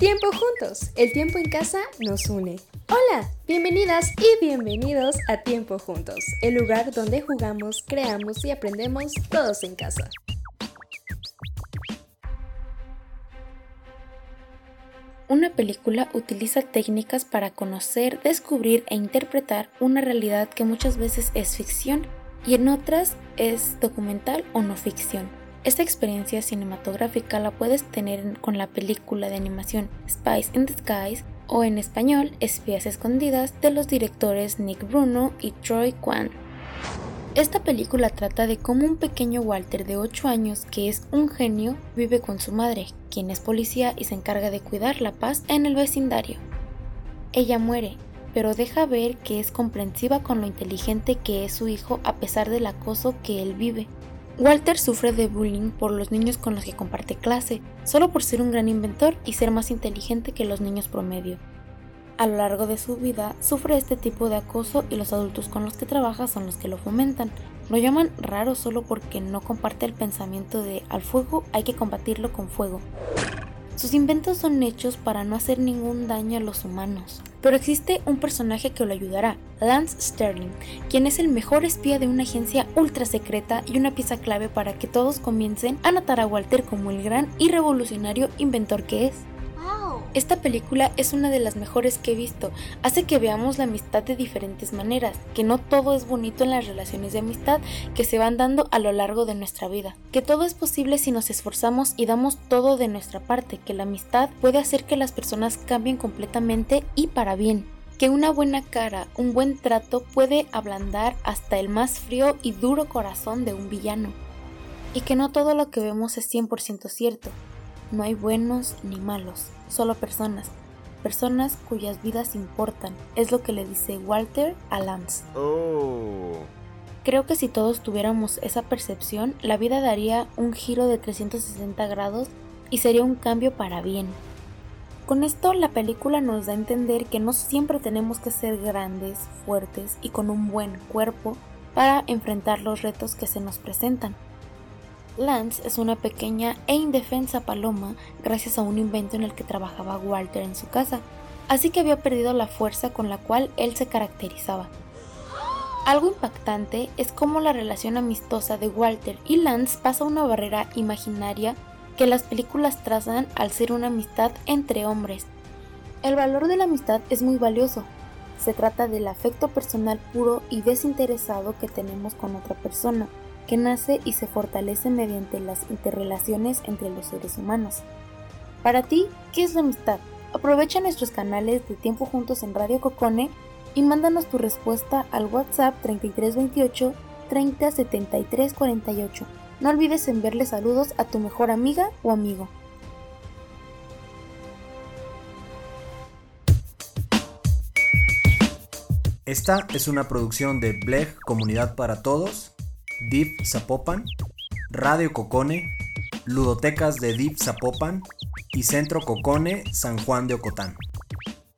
Tiempo juntos, el tiempo en casa nos une. Hola, bienvenidas y bienvenidos a Tiempo Juntos, el lugar donde jugamos, creamos y aprendemos todos en casa. Una película utiliza técnicas para conocer, descubrir e interpretar una realidad que muchas veces es ficción y en otras es documental o no ficción. Esta experiencia cinematográfica la puedes tener con la película de animación Spice in Skies o en español Espías Escondidas de los directores Nick Bruno y Troy Kwan. Esta película trata de cómo un pequeño Walter de 8 años, que es un genio, vive con su madre, quien es policía y se encarga de cuidar la paz en el vecindario. Ella muere, pero deja ver que es comprensiva con lo inteligente que es su hijo a pesar del acoso que él vive. Walter sufre de bullying por los niños con los que comparte clase, solo por ser un gran inventor y ser más inteligente que los niños promedio. A lo largo de su vida sufre este tipo de acoso y los adultos con los que trabaja son los que lo fomentan. Lo llaman raro solo porque no comparte el pensamiento de al fuego hay que combatirlo con fuego. Sus inventos son hechos para no hacer ningún daño a los humanos. Pero existe un personaje que lo ayudará, Lance Sterling, quien es el mejor espía de una agencia ultra secreta y una pieza clave para que todos comiencen a notar a Walter como el gran y revolucionario inventor que es. Esta película es una de las mejores que he visto. Hace que veamos la amistad de diferentes maneras, que no todo es bonito en las relaciones de amistad que se van dando a lo largo de nuestra vida, que todo es posible si nos esforzamos y damos todo de nuestra parte, que la amistad puede hacer que las personas cambien completamente y para bien que una buena cara, un buen trato puede ablandar hasta el más frío y duro corazón de un villano. Y que no todo lo que vemos es 100% cierto, no hay buenos ni malos, solo personas. Personas cuyas vidas importan, es lo que le dice Walter a Lance. Oh. Creo que si todos tuviéramos esa percepción, la vida daría un giro de 360 grados y sería un cambio para bien. Con esto la película nos da a entender que no siempre tenemos que ser grandes, fuertes y con un buen cuerpo para enfrentar los retos que se nos presentan. Lance es una pequeña e indefensa paloma gracias a un invento en el que trabajaba Walter en su casa, así que había perdido la fuerza con la cual él se caracterizaba. Algo impactante es cómo la relación amistosa de Walter y Lance pasa una barrera imaginaria que las películas trazan al ser una amistad entre hombres. El valor de la amistad es muy valioso. Se trata del afecto personal puro y desinteresado que tenemos con otra persona, que nace y se fortalece mediante las interrelaciones entre los seres humanos. Para ti, ¿qué es la amistad? Aprovecha nuestros canales de Tiempo Juntos en Radio Cocone y mándanos tu respuesta al WhatsApp 3328 30 48. No olvides enviarle saludos a tu mejor amiga o amigo. Esta es una producción de Bleg Comunidad para Todos Deep Zapopan, Radio Cocone, Ludotecas de Deep Zapopan y Centro Cocone San Juan de Ocotán.